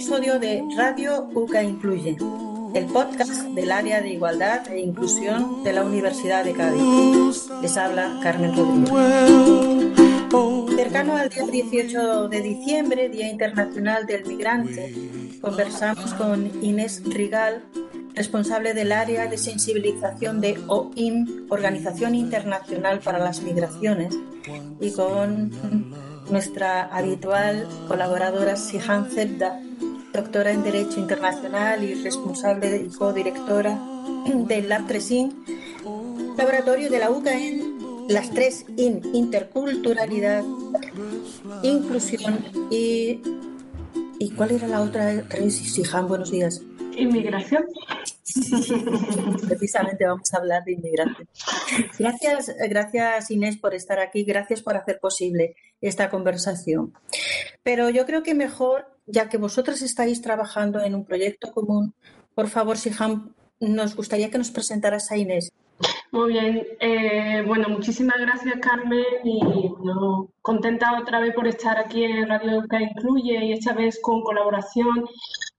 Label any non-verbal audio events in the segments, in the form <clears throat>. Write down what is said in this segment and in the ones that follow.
episodio de Radio UCA Incluye, el podcast del área de igualdad e inclusión de la Universidad de Cádiz. Les habla Carmen Rodríguez. Cercano al día 18 de diciembre, Día Internacional del Migrante, conversamos con Inés Rigal, responsable del área de sensibilización de OIM, Organización Internacional para las Migraciones, y con nuestra habitual colaboradora Sihan Zebda, doctora en Derecho Internacional y responsable y codirectora del Lab 3IN, laboratorio de la UCA en las tres IN, interculturalidad, inclusión y... ¿Y cuál era la otra? Sihan, buenos días. Inmigración. Precisamente vamos a hablar de inmigración. Gracias, gracias Inés por estar aquí, gracias por hacer posible esta conversación. Pero yo creo que mejor, ya que vosotras estáis trabajando en un proyecto común, por favor, Siham, nos gustaría que nos presentaras a Inés. Muy bien, eh, bueno, muchísimas gracias Carmen y contenta otra vez por estar aquí en Radio que Incluye y esta vez con colaboración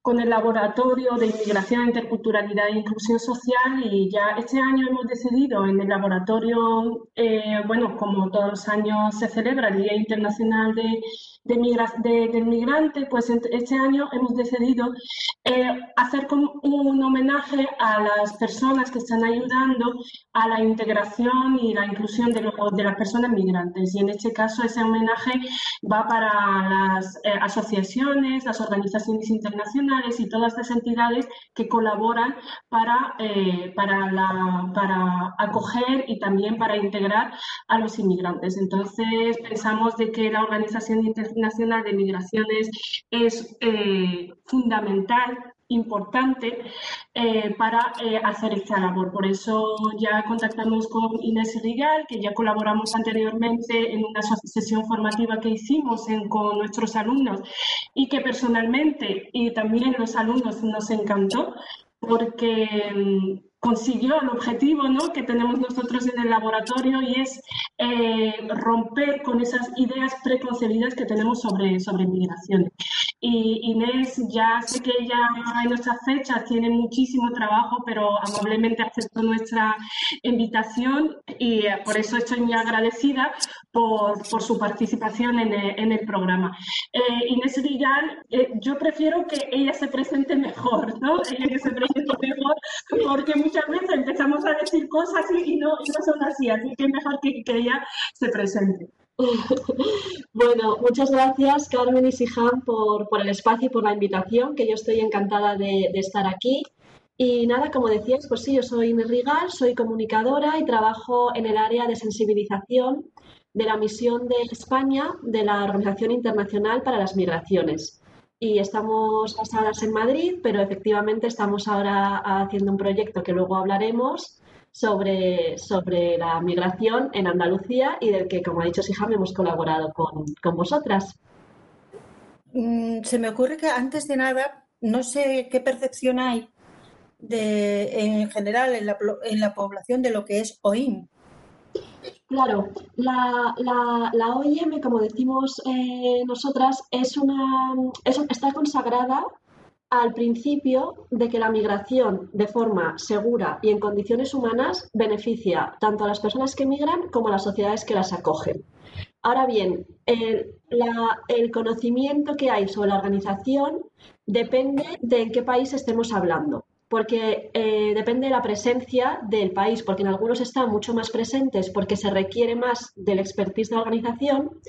con el Laboratorio de Inmigración, Interculturalidad e Inclusión Social y ya este año hemos decidido en el laboratorio, eh, bueno, como todos los años se celebra el Día Internacional de, del Migrante, pues este año hemos decidido eh, hacer un homenaje a las personas que están ayudando a la integración y la inclusión de, de las personas migrantes. Y en este caso ese homenaje va para las eh, asociaciones, las organizaciones internacionales, y todas estas entidades que colaboran para, eh, para acoger y también para integrar a los inmigrantes. Entonces, pensamos de que la Organización Internacional de Migraciones es eh, fundamental importante eh, para eh, hacer esta labor. Por eso ya contactamos con Inés Rigal, que ya colaboramos anteriormente en una sesión formativa que hicimos con nuestros alumnos y que personalmente y también los alumnos nos encantó porque mm, consiguió el objetivo ¿no? que tenemos nosotros en el laboratorio y es eh, romper con esas ideas preconcebidas que tenemos sobre, sobre migraciones. Y Inés, ya sé que ella en nuestras fechas tiene muchísimo trabajo, pero amablemente aceptó nuestra invitación y eh, por eso estoy muy agradecida por, por su participación en el, en el programa. Eh, Inés Villar, eh, yo prefiero que ella se presente mejor, ¿no? Ella <laughs> que se presente mejor, porque muchas veces empezamos a decir cosas y no, no son así, así que mejor que, que ella se presente. <laughs> Bueno, muchas gracias Carmen y Siján por, el espacio y por la invitación, que yo estoy encantada de, estar aquí. Y nada, como decías, pues sí, yo soy Inés Rigal, soy comunicadora y trabajo en el área de sensibilización de la misión de España de la Organización Internacional para las Migraciones. Y estamos basadas en Madrid, pero efectivamente estamos ahora haciendo un proyecto que luego hablaremos sobre, sobre la migración en Andalucía y del que, como ha dicho Sijam, hemos colaborado con, con vosotras. Mm, se me ocurre que antes de nada, no sé qué percepción hay de, en general en la, en la población de lo que es OIM. Claro, la, la, la OIM, como decimos eh, nosotras, es una, es, está consagrada al principio de que la migración de forma segura y en condiciones humanas beneficia tanto a las personas que migran como a las sociedades que las acogen. Ahora bien, el, conocimiento que hay sobre la organización depende de en qué país estemos hablando, porque eh, depende de la presencia del país, porque en algunos están mucho más presentes porque se requiere más del expertise de la organización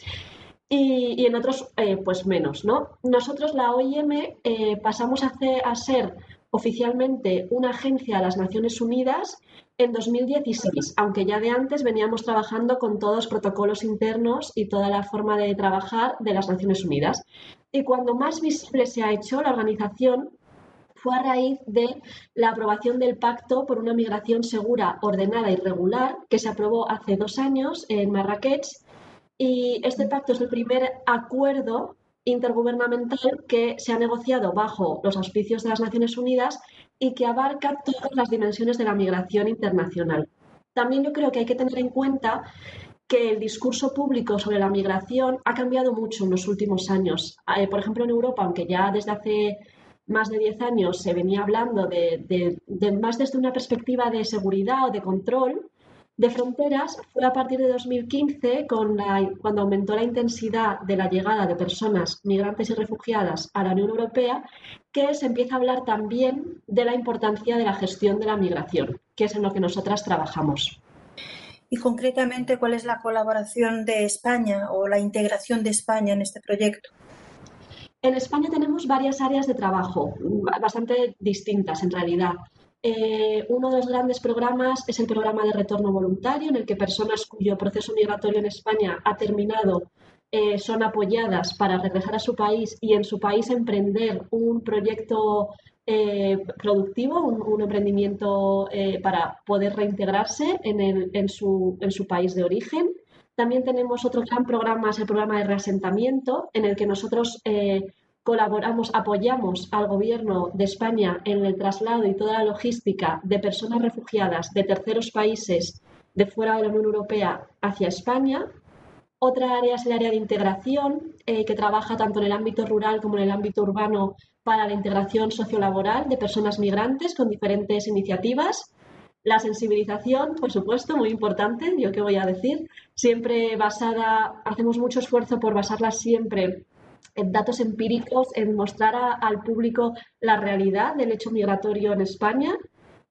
y, en otros eh, pues menos, ¿no? Nosotros la OIM eh, pasamos a, a, ser oficialmente una agencia de las Naciones Unidas en 2016, aunque ya de antes veníamos trabajando con todos los protocolos internos y toda la forma de trabajar de las Naciones Unidas. Y cuando más visible se ha hecho la organización fue a raíz de la aprobación del Pacto por una migración segura, ordenada y regular, que se aprobó hace dos años en Marrakech y este pacto es el primer acuerdo intergubernamental que se ha negociado bajo los auspicios de las Naciones Unidas y que abarca todas las dimensiones de la migración internacional. También yo creo que hay que tener en cuenta que el discurso público sobre la migración ha cambiado mucho en los últimos años. Eh, por ejemplo, en Europa, aunque ya desde hace más de 10 años se venía hablando de, más desde una perspectiva de seguridad o de control de fronteras, fue a partir de 2015, con cuando aumentó la intensidad de la llegada de personas migrantes y refugiadas a la Unión Europea, que se empieza a hablar también de la importancia de la gestión de la migración, que es en lo que nosotras trabajamos. Y concretamente, ¿cuál es la colaboración de España o la integración de España en este proyecto? En España tenemos varias áreas de trabajo, bastante distintas en realidad. Eh, uno de los grandes programas es el programa de retorno voluntario, en el que personas cuyo proceso migratorio en España ha terminado eh, son apoyadas para regresar a su país y en su país emprender un proyecto eh, productivo, un, emprendimiento para poder reintegrarse en, su, en su país de origen. También tenemos otro gran programa, es el programa de reasentamiento, en el que nosotros eh, colaboramos, apoyamos al Gobierno de España en el traslado y toda la logística de personas refugiadas de terceros países de fuera de la Unión Europea hacia España. Otra área es el área de integración, eh, que trabaja tanto en el ámbito rural como en el ámbito urbano para la integración sociolaboral de personas migrantes con diferentes iniciativas. La sensibilización, por supuesto, muy importante, yo qué voy a decir, siempre basada, hacemos mucho esfuerzo por basarla siempre en datos empíricos, en mostrar al público la realidad del hecho migratorio en España.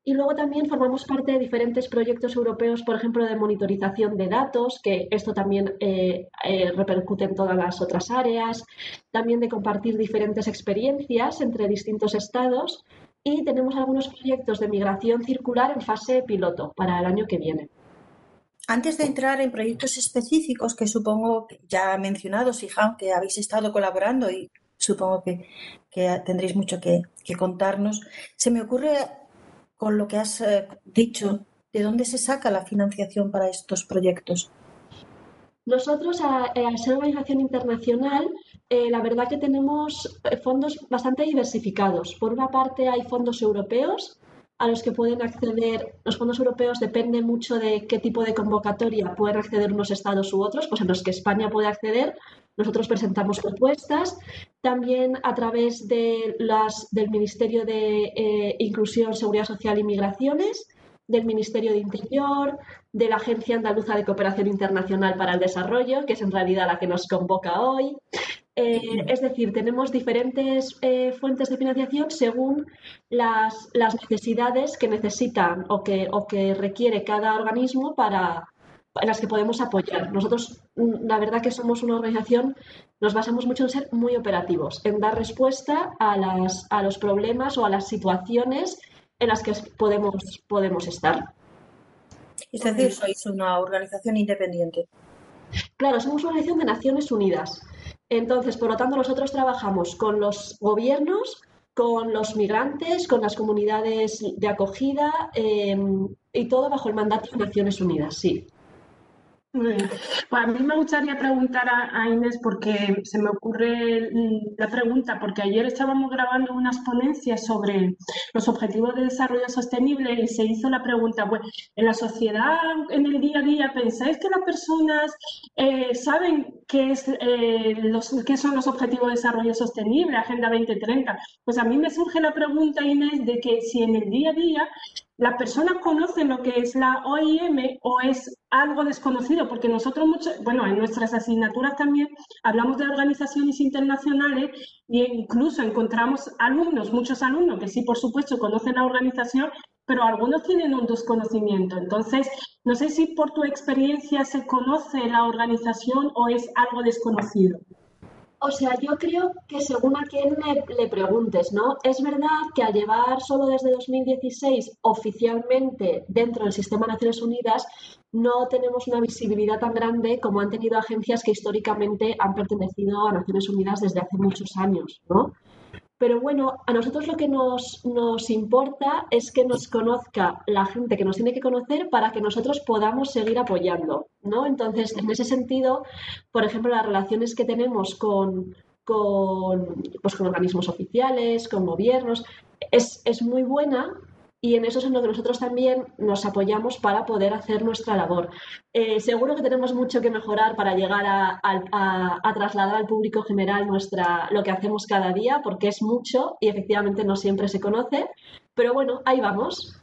Y luego también formamos parte de diferentes proyectos europeos, por ejemplo, de monitorización de datos, que esto también eh, eh, repercute en todas las otras áreas, también de compartir diferentes experiencias entre distintos estados y tenemos algunos proyectos de migración circular en fase piloto para el año que viene. Antes de entrar en proyectos específicos que supongo que ya ha mencionado Sijam, que habéis estado colaborando y supongo que, tendréis mucho que, contarnos, se me ocurre con lo que has eh, dicho, ¿de dónde se saca la financiación para estos proyectos? Nosotros, al ser organización internacional, eh, la verdad que tenemos eh, fondos bastante diversificados. Por una parte, hay fondos europeos a los que pueden acceder. Los fondos europeos dependen mucho de qué tipo de convocatoria pueden acceder unos estados u otros, pues en los que España puede acceder. Nosotros presentamos propuestas. También a través de las, del Ministerio de Inclusión, Seguridad Social y Migraciones del Ministerio de Interior, de la Agencia Andaluza de Cooperación Internacional para el Desarrollo, que es en realidad la que nos convoca hoy. Eh, es decir, tenemos diferentes eh, fuentes de financiación según las, necesidades que necesitan o que, o que requiere cada organismo para, en las que podemos apoyar. Nosotros, mm, la verdad que somos una organización, nos basamos mucho en ser muy operativos, en dar respuesta a, las, a los problemas o a las situaciones en las que podemos, podemos estar. Es decir, sois una organización independiente. Claro, somos una organización de Naciones Unidas. Entonces, por lo tanto, nosotros trabajamos con los gobiernos, con los migrantes, con las comunidades de acogida eh, y todo bajo el mandato de Naciones Unidas, sí. Pues a mí me gustaría preguntar a, Inés porque se me ocurre la pregunta, porque ayer estábamos grabando unas ponencias sobre los objetivos de desarrollo sostenible y se hizo la pregunta, pues, en la sociedad, en el día a día, ¿pensáis que las personas eh, saben qué, es, eh, los, qué son los objetivos de desarrollo sostenible, Agenda 2030? Pues a mí me surge la pregunta, Inés, de que si en el día a día las personas conocen lo que es la OIM o es algo desconocido, porque nosotros, mucho, bueno, en nuestras asignaturas también hablamos de organizaciones internacionales e incluso encontramos alumnos, muchos alumnos que sí, por supuesto, conocen la organización, pero algunos tienen un desconocimiento. Entonces, no sé si por tu experiencia se conoce la organización o es algo desconocido. O sea, yo creo que según a quién le, preguntes, ¿no? Es verdad que al llevar solo desde 2016 oficialmente dentro del sistema de Naciones Unidas, no tenemos una visibilidad tan grande como han tenido agencias que históricamente han pertenecido a Naciones Unidas desde hace muchos años, ¿no? Pero bueno, a nosotros lo que nos, nos, importa es que nos conozca la gente que nos tiene que conocer para que nosotros podamos seguir apoyando, ¿no? Entonces, en ese sentido, por ejemplo, las relaciones que tenemos con, con, pues, con organismos oficiales, con gobiernos, es, es muy buena y en eso es en lo que nosotros también nos apoyamos para poder hacer nuestra labor. Eh, seguro que tenemos mucho que mejorar para llegar a, trasladar al público general nuestra, lo que hacemos cada día, porque es mucho y efectivamente no siempre se conoce, pero bueno, ahí vamos.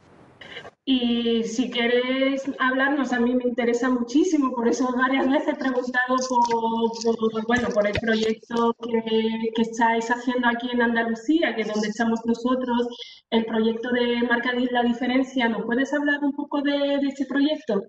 Y si queréis hablarnos, a mí me interesa muchísimo, por eso varias veces he preguntado por, bueno, por el proyecto que, estáis haciendo aquí en Andalucía, que es donde estamos nosotros, el proyecto de Marca la Diferencia. ¿Nos puedes hablar un poco de, de este proyecto?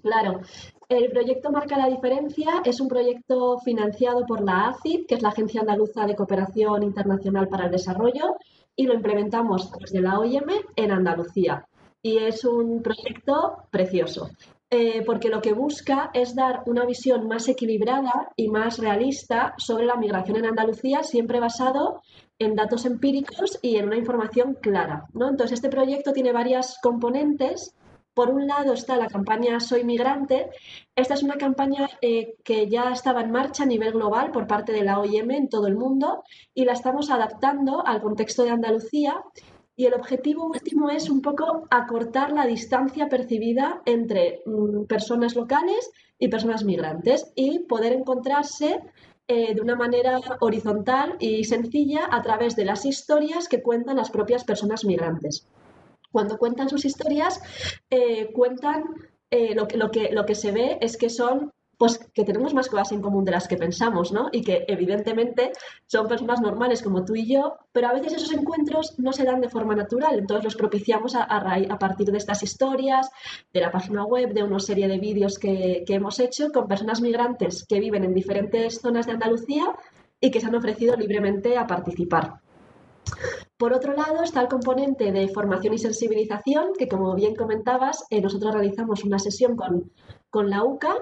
Claro, el proyecto Marca la Diferencia es un proyecto financiado por la ACID, que es la Agencia Andaluza de Cooperación Internacional para el Desarrollo, y lo implementamos desde la OIM en Andalucía y es un proyecto precioso. Eh, porque lo que busca es dar una visión más equilibrada y más realista sobre la migración en Andalucía, siempre basado en datos empíricos y en una información clara. ¿no? Entonces, este proyecto tiene varias componentes. Por un lado está la campaña Soy Migrante. Esta es una campaña eh, que ya estaba en marcha a nivel global por parte de la OIM en todo el mundo y la estamos adaptando al contexto de Andalucía y el objetivo último es un poco acortar la distancia percibida entre mm, personas locales y personas migrantes y poder encontrarse eh, de una manera horizontal y sencilla a través de las historias que cuentan las propias personas migrantes. Cuando cuentan sus historias, eh, cuentan eh, lo, que, lo, que, lo que se ve es que son pues que tenemos más cosas en común de las que pensamos, ¿no? Y que evidentemente son personas normales como tú y yo, pero a veces esos encuentros no se dan de forma natural, entonces los propiciamos a, a, partir de estas historias, de la página web, de una serie de vídeos que, hemos hecho con personas migrantes que viven en diferentes zonas de Andalucía y que se han ofrecido libremente a participar. Por otro lado, está el componente de formación y sensibilización, que como bien comentabas, eh, nosotros realizamos una sesión con, con la UCA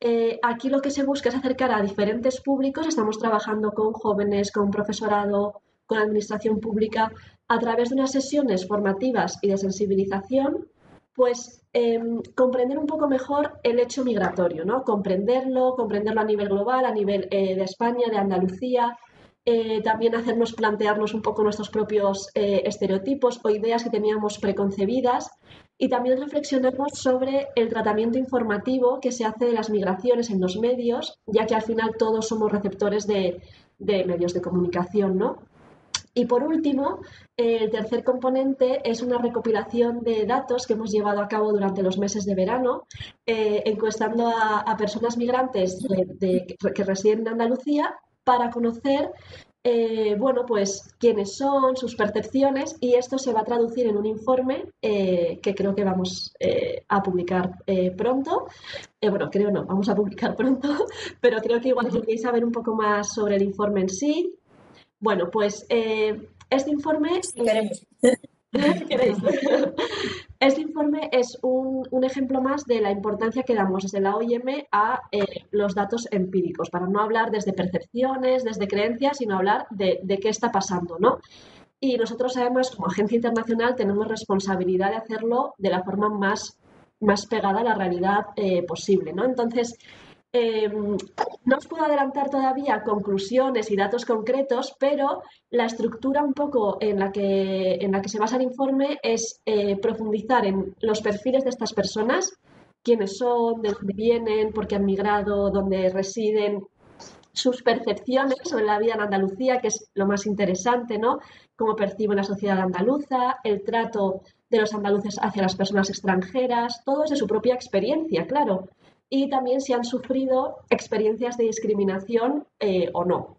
eh, aquí lo que se busca es acercar a diferentes públicos. Estamos trabajando con jóvenes, con profesorado, con administración pública, a través de unas sesiones formativas y de sensibilización, pues em, comprender un poco mejor el hecho migratorio, ¿no? Comprenderlo, comprenderlo a nivel global, a nivel eh, de España, de Andalucía, eh, también hacernos plantearnos un poco nuestros propios estereotipos o ideas que teníamos preconcebidas y también reflexionamos sobre el tratamiento informativo que se hace de las migraciones en los medios, ya que al final todos somos receptores de, medios de comunicación, ¿no? Y por último, el tercer componente es una recopilación de datos que hemos llevado a cabo durante los meses de verano, eh, encuestando a, personas migrantes que residen en Andalucía para conocer eh, bueno, pues quiénes son, sus percepciones, y esto se va a traducir en un informe eh, que creo que vamos eh, a publicar pronto. bueno, creo no, vamos a publicar <laughs> pronto, pero creo que igual si queréis saber un poco más sobre el informe en sí. Bueno, pues este informe... queremos. <laughs> Este informe es un, ejemplo más de la importancia que damos desde la OIM a eh, los datos empíricos, para no hablar desde percepciones, desde creencias, sino hablar de, qué está pasando, ¿no? Y nosotros además, como agencia internacional, tenemos responsabilidad de hacerlo de la forma más, más pegada a la realidad eh, posible, ¿no? Entonces, Em, no os puedo adelantar todavía conclusiones y datos concretos, pero la estructura un poco en la que, en la que se basa el informe es eh, profundizar en los perfiles de estas personas, quiénes son, de dónde vienen, por qué han migrado, dónde residen, sus percepciones sobre la vida en Andalucía, que es lo más interesante, ¿no? Cómo perciben la sociedad andaluza, el trato de los andaluces hacia las personas extranjeras, todo es de su propia experiencia, claro y también si han sufrido experiencias de discriminación eh, o no.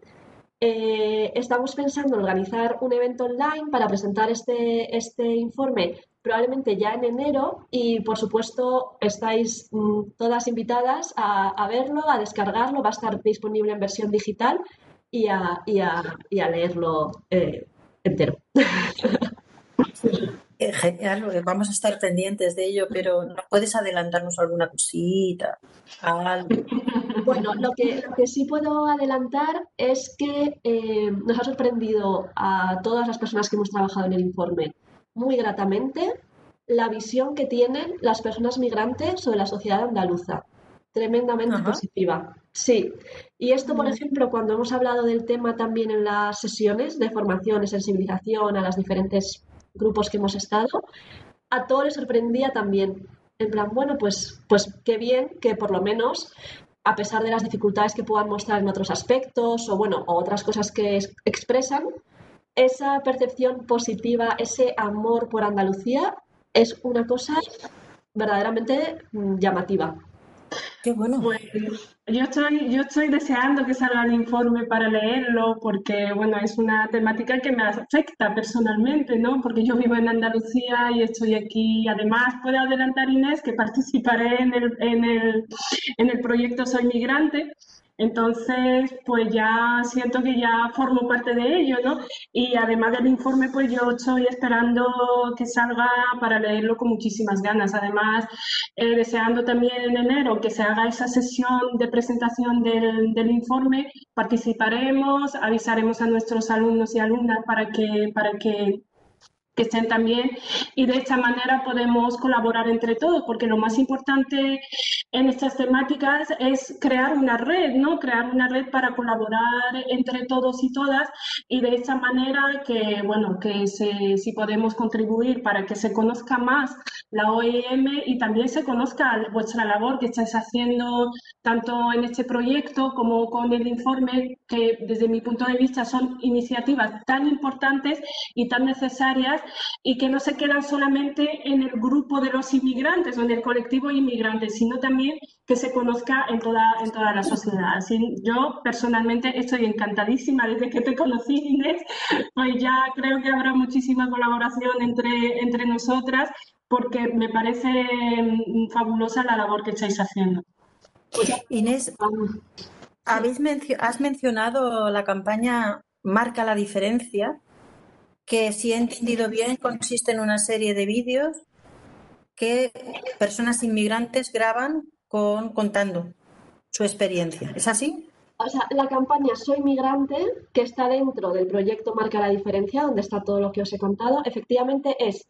Eh, estamos pensando en organizar un evento online para presentar este, este informe probablemente ya en enero y por supuesto estáis mm, todas invitadas a, verlo, a descargarlo, va a estar disponible en versión digital y a, y a, leerlo eh, entero. <laughs> Vamos a estar pendientes de ello, pero ¿no puedes adelantarnos alguna cosita? <laughs> Bueno, lo que, que, sí puedo adelantar es que eh, nos ha sorprendido a todas las personas que hemos trabajado en el informe muy gratamente la visión que tienen las personas migrantes sobre la sociedad andaluza. Tremendamente positiva. Sí. Y esto, por ejemplo, cuando hemos hablado del tema también en las sesiones de formación y sensibilización a las diferentes grupos que hemos estado, a todos les sorprendía también. En plan, bueno, pues, pues qué bien que por lo menos, a pesar de las dificultades que puedan mostrar en otros aspectos o bueno, o otras cosas que expresan, esa percepción positiva, ese amor por Andalucía es una cosa verdaderamente mm, llamativa. Qué bueno. Yo estoy, yo estoy deseando que salga el informe para leerlo porque, bueno, es una temática que me afecta personalmente, ¿no? Porque yo vivo en Andalucía y estoy aquí. Además, puedo adelantar, Inés, que participaré en el, en el, en el proyecto Soy Migrante, entonces, pues ya siento que ya formo parte de ello, ¿no? Y además del informe, pues yo estoy esperando que salga para leerlo con muchísimas ganas. Además, eh, deseando también en enero que se haga esa sesión de presentación del, del informe, participaremos, avisaremos a nuestros alumnos y alumnas para que, para que que estén también y de esta manera podemos colaborar entre todos, porque lo más importante en estas temáticas es crear una red, ¿no? Crear una red para colaborar entre todos y todas y de esta manera que, bueno, que si podemos contribuir para que se conozca más la OEM y también se conozca vuestra labor que estáis haciendo tanto en este proyecto como con el informe, que desde mi punto de vista son iniciativas tan importantes y tan necesarias y que no se quedan solamente en el grupo de los inmigrantes o en el colectivo inmigrante, sino también que se conozca en toda, en toda la sociedad. Así, yo personalmente estoy encantadísima desde que te conocí, Inés, pues ya creo que habrá muchísima colaboración entre, entre nosotras porque me parece mm, fabulosa la labor que estáis haciendo. Inés, habéis has mencionado la campaña Marca la diferencia que si he entendido bien consiste en una serie de vídeos que personas inmigrantes graban con, contando su experiencia. ¿Es así? O sea, la campaña Soy migrante, que está dentro del proyecto Marca la Diferencia, donde está todo lo que os he contado, efectivamente es,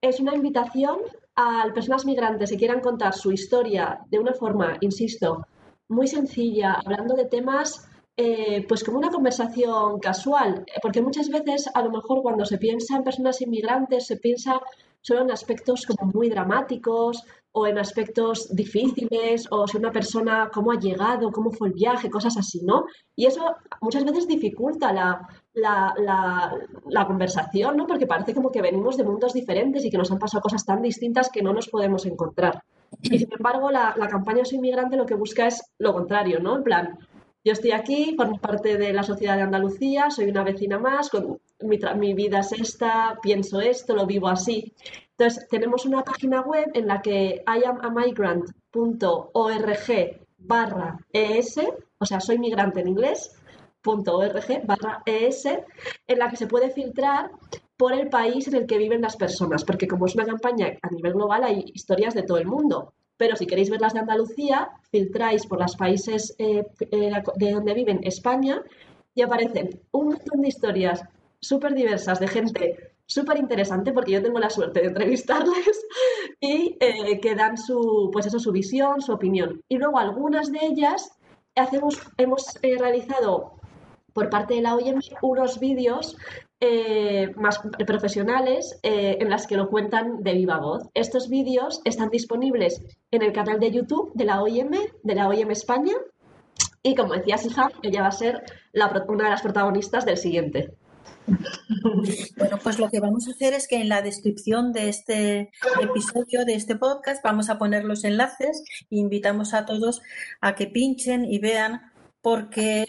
es una invitación a personas migrantes que quieran contar su historia de una forma, insisto, muy sencilla, hablando de temas eh, pues como una conversación casual, porque muchas veces a lo mejor cuando se piensa en personas inmigrantes se piensa solo en aspectos como muy dramáticos o en aspectos difíciles o si una persona cómo ha llegado, cómo fue el viaje, cosas así, ¿no? Y eso muchas veces dificulta la, la, conversación, ¿no? Porque parece como que venimos de mundos diferentes y que nos han pasado cosas tan distintas que no nos podemos encontrar. Y sin embargo, la, la campaña Soy Inmigrante lo que busca es lo contrario, ¿no? En plan, yo estoy aquí, formo parte de la sociedad de Andalucía, soy una vecina más, mi, vida es esta, pienso esto, lo vivo así. Entonces, tenemos una página web en la que iamamigrant.org barra ES, o sea, soy migrante en inglés, .org barra ES, en la que se puede filtrar por el país en el que viven las personas, porque como es una campaña a nivel global hay historias de todo el mundo. Pero si queréis ver las de Andalucía, filtráis por los países eh, eh, de donde viven España y aparecen un montón de historias súper diversas de gente súper interesante porque yo tengo la suerte de entrevistarles y eh, que dan su, pues eso, su visión, su opinión. Y luego algunas de ellas hacemos, hemos realizado por parte de la OIM unos vídeos eh, más profesionales eh, en las que lo cuentan de viva voz. Estos vídeos están disponibles en el canal de YouTube de la OIM, de la OIM España, y como decía Siham, ella va a ser una de las protagonistas del siguiente. Bueno, pues lo que vamos a hacer es que en la descripción de este episodio, de este podcast, vamos a poner los enlaces e invitamos a todos a que pinchen y vean porque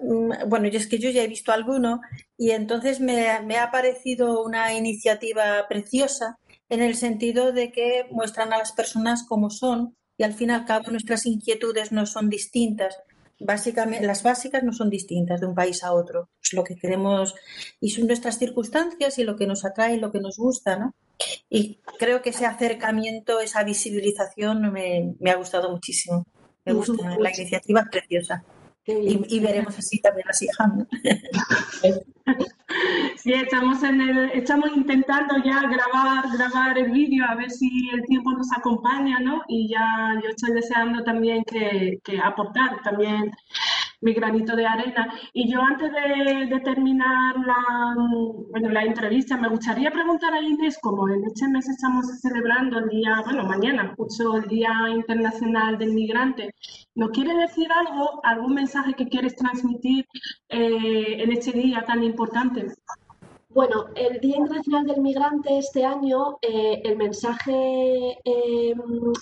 bueno, yo es que yo ya he visto alguno y entonces me, ha parecido una iniciativa preciosa en el sentido de que muestran a las personas como son y al fin y al cabo nuestras inquietudes no son distintas. Básicamente, las básicas no son distintas de un país a otro. Es lo que queremos y son nuestras circunstancias y lo que nos atrae y lo que nos gusta, ¿no? Y creo que ese acercamiento, esa visibilización me, me ha gustado muchísimo. Me gusta, la iniciativa es preciosa. Y, veremos así también las <laughs> hijas. Sí, estamos, en el, estamos intentando ya grabar, grabar el vídeo a ver si el tiempo nos acompaña, ¿no? Y ya yo estoy deseando también que, que aportar también mi granito de arena. Y yo antes de, terminar la, bueno, la entrevista, me gustaría preguntar a Inés, como en este mes estamos celebrando el día, bueno, mañana, justo el Día Internacional del Migrante, ¿nos quiere decir algo, algún mensaje que quieres transmitir eh, en este día tan importante? Bueno, el Día Internacional del Migrante este año, eh, el mensaje em,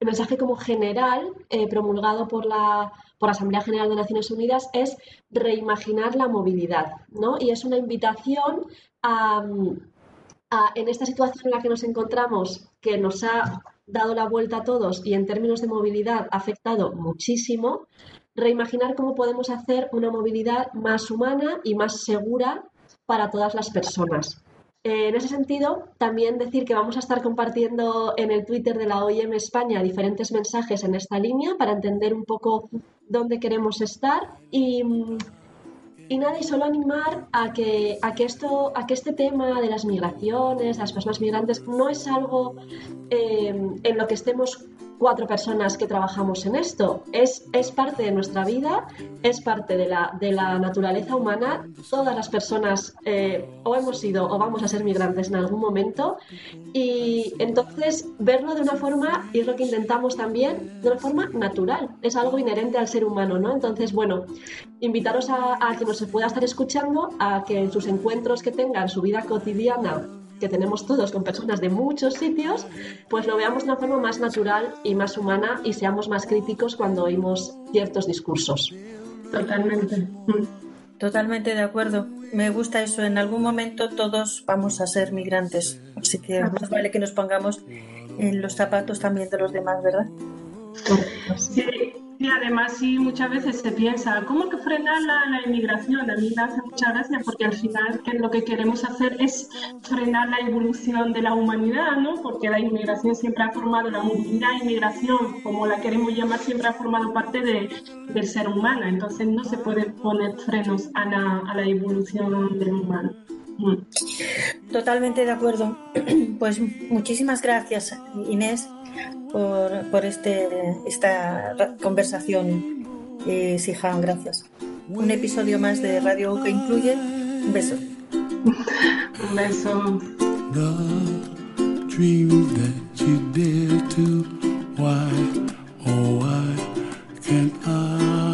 el mensaje como general eh, promulgado por la, por la Asamblea General de Naciones Unidas es reimaginar la movilidad, ¿no? Y es una invitación a, en esta situación en la que nos encontramos, que nos ha dado la vuelta a todos y en términos de movilidad ha afectado muchísimo, reimaginar cómo podemos hacer una movilidad más humana y más segura para todas las personas. Eh, en ese sentido, también decir que vamos a estar compartiendo en el Twitter de la OIM España diferentes mensajes en esta línea para entender un poco dónde queremos estar y, y nada, y solo animar a que, a que, esto, a que este tema de las migraciones, las personas migrantes, no es algo eh, en lo que estemos cuatro personas que trabajamos en esto. Es, es parte de nuestra vida, es parte de la, de la naturaleza humana. Todas las personas eh, o hemos sido o vamos a ser migrantes en algún momento. Y entonces verlo de una forma, y es lo que intentamos también, de una forma natural. Es algo inherente al ser humano, ¿no? Entonces, bueno, invitaros a, a que nos pueda estar escuchando, a que en sus encuentros que tengan, su vida cotidiana, que tenemos todos con personas de muchos sitios, pues lo veamos de una forma más natural y más humana y seamos más críticos cuando oímos ciertos discursos. Totalmente. Totalmente de acuerdo. Me gusta eso. En algún momento todos vamos a ser migrantes. Así que más vale que nos pongamos en los zapatos también de los demás, ¿verdad? Sí, y además sí muchas veces se piensa, ¿cómo que frenar la, inmigración? A mí me hace mucha gracia porque al final que lo que queremos hacer es frenar la evolución de la humanidad, ¿no? Porque la inmigración siempre ha formado, la movilidad inmigración, como la queremos llamar, siempre ha formado parte de, del ser humano. Entonces no se puede poner frenos a la, a la evolución del humano. Mm. Totalmente de acuerdo. <clears throat> Pues muchísimas gracias, Inés por, por este, esta conversación, eh, Sihan, gracias. Un episodio más de Radio que incluye. Un beso. <laughs> Un beso. that you dare to, why, oh, why can't I?